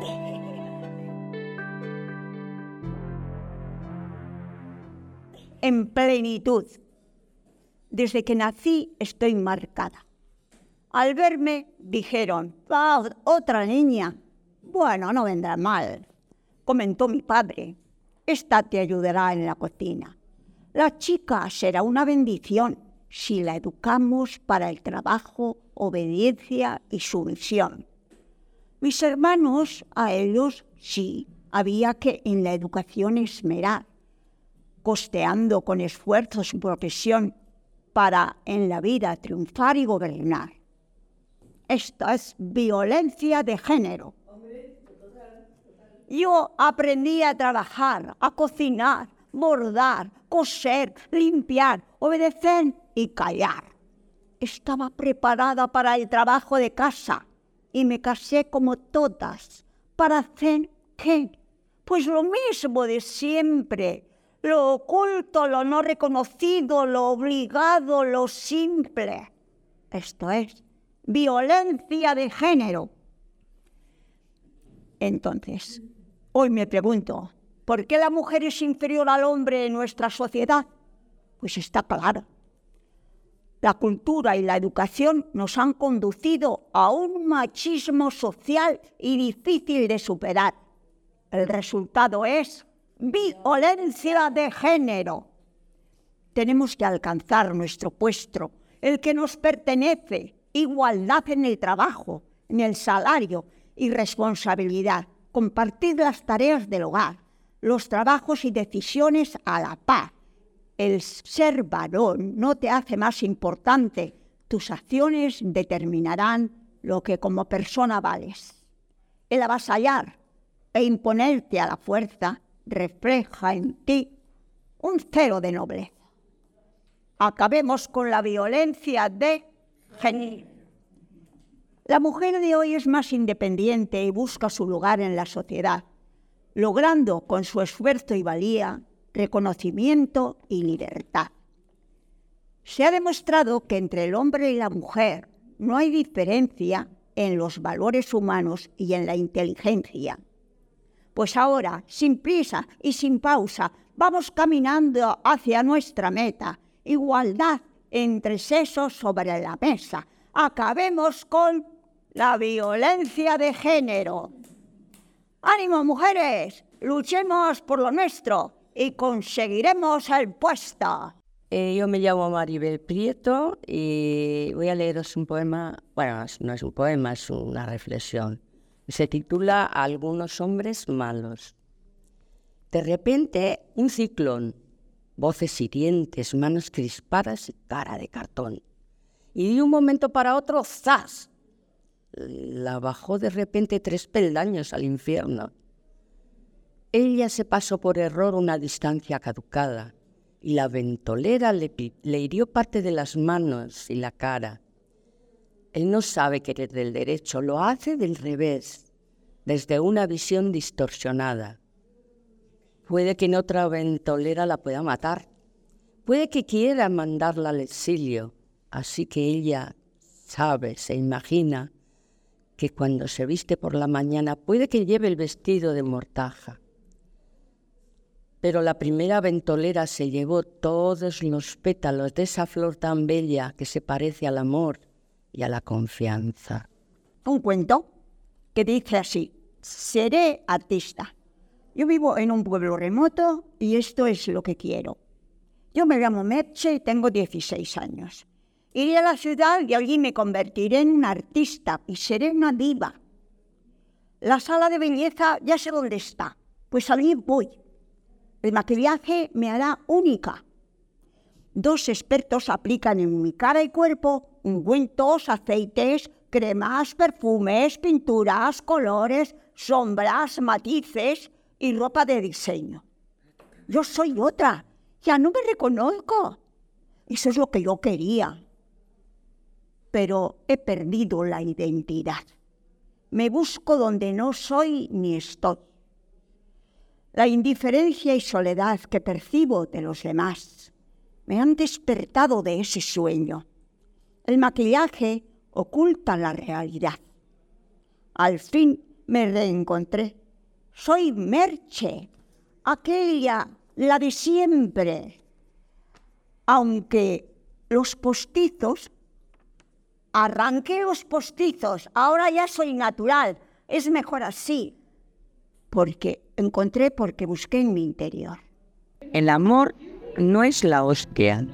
En plenitud. Desde que nací estoy marcada. Al verme dijeron, ah, otra niña. Bueno, no vendrá mal, comentó mi padre. Esta te ayudará en la cocina. La chica será una bendición si la educamos para el trabajo, obediencia y sumisión. Mis hermanos, a ellos sí, había que en la educación esmerar, costeando con esfuerzo su profesión para en la vida triunfar y gobernar. Esto es violencia de género. Yo aprendí a trabajar, a cocinar, bordar, coser, limpiar, obedecer y callar. Estaba preparada para el trabajo de casa y me casé como todas. ¿Para hacer qué? Pues lo mismo de siempre. Lo oculto, lo no reconocido, lo obligado, lo simple. Esto es violencia de género. Entonces, hoy me pregunto, ¿por qué la mujer es inferior al hombre en nuestra sociedad? Pues está claro. La cultura y la educación nos han conducido a un machismo social y difícil de superar. El resultado es violencia de género. Tenemos que alcanzar nuestro puesto, el que nos pertenece, igualdad en el trabajo, en el salario y responsabilidad, compartir las tareas del hogar, los trabajos y decisiones a la paz. El ser varón no te hace más importante, tus acciones determinarán lo que como persona vales. El avasallar e imponerte a la fuerza refleja en ti un cero de nobleza. Acabemos con la violencia de la mujer de hoy es más independiente y busca su lugar en la sociedad, logrando con su esfuerzo y valía reconocimiento y libertad. Se ha demostrado que entre el hombre y la mujer no hay diferencia en los valores humanos y en la inteligencia. Pues ahora, sin prisa y sin pausa, vamos caminando hacia nuestra meta, igualdad entre sesos sobre la mesa. Acabemos con la violencia de género. Ánimo, mujeres, luchemos por lo nuestro y conseguiremos el puesto. Eh, yo me llamo Maribel Prieto y voy a leeros un poema, bueno, no es un poema, es una reflexión. Se titula Algunos hombres malos. De repente, un ciclón voces hirientes, manos crispadas y cara de cartón. Y de un momento para otro, ¡zas! La bajó de repente tres peldaños al infierno. Ella se pasó por error una distancia caducada y la ventolera le, le hirió parte de las manos y la cara. Él no sabe querer del derecho, lo hace del revés, desde una visión distorsionada. Puede que en otra ventolera la pueda matar. Puede que quiera mandarla al exilio. Así que ella sabe, se imagina, que cuando se viste por la mañana puede que lleve el vestido de mortaja. Pero la primera ventolera se llevó todos los pétalos de esa flor tan bella que se parece al amor y a la confianza. Un cuento que dice así, seré artista. Yo vivo en un pueblo remoto y esto es lo que quiero. Yo me llamo Merche y tengo 16 años. Iré a la ciudad y allí me convertiré en un artista y seré una diva. La sala de belleza ya sé dónde está, pues allí voy. El maquillaje me hará única. Dos expertos aplican en mi cara y cuerpo ungüentos, aceites, cremas, perfumes, pinturas, colores, sombras, matices y ropa de diseño. Yo soy otra, ya no me reconozco. Eso es lo que yo quería. Pero he perdido la identidad. Me busco donde no soy ni estoy. La indiferencia y soledad que percibo de los demás me han despertado de ese sueño. El maquillaje oculta la realidad. Al fin me reencontré soy Merche, aquella, la de siempre. aunque los postizos, arranqué los postizos, ahora ya soy natural, es mejor así, porque encontré, porque busqué en mi interior. El amor no es la hostia.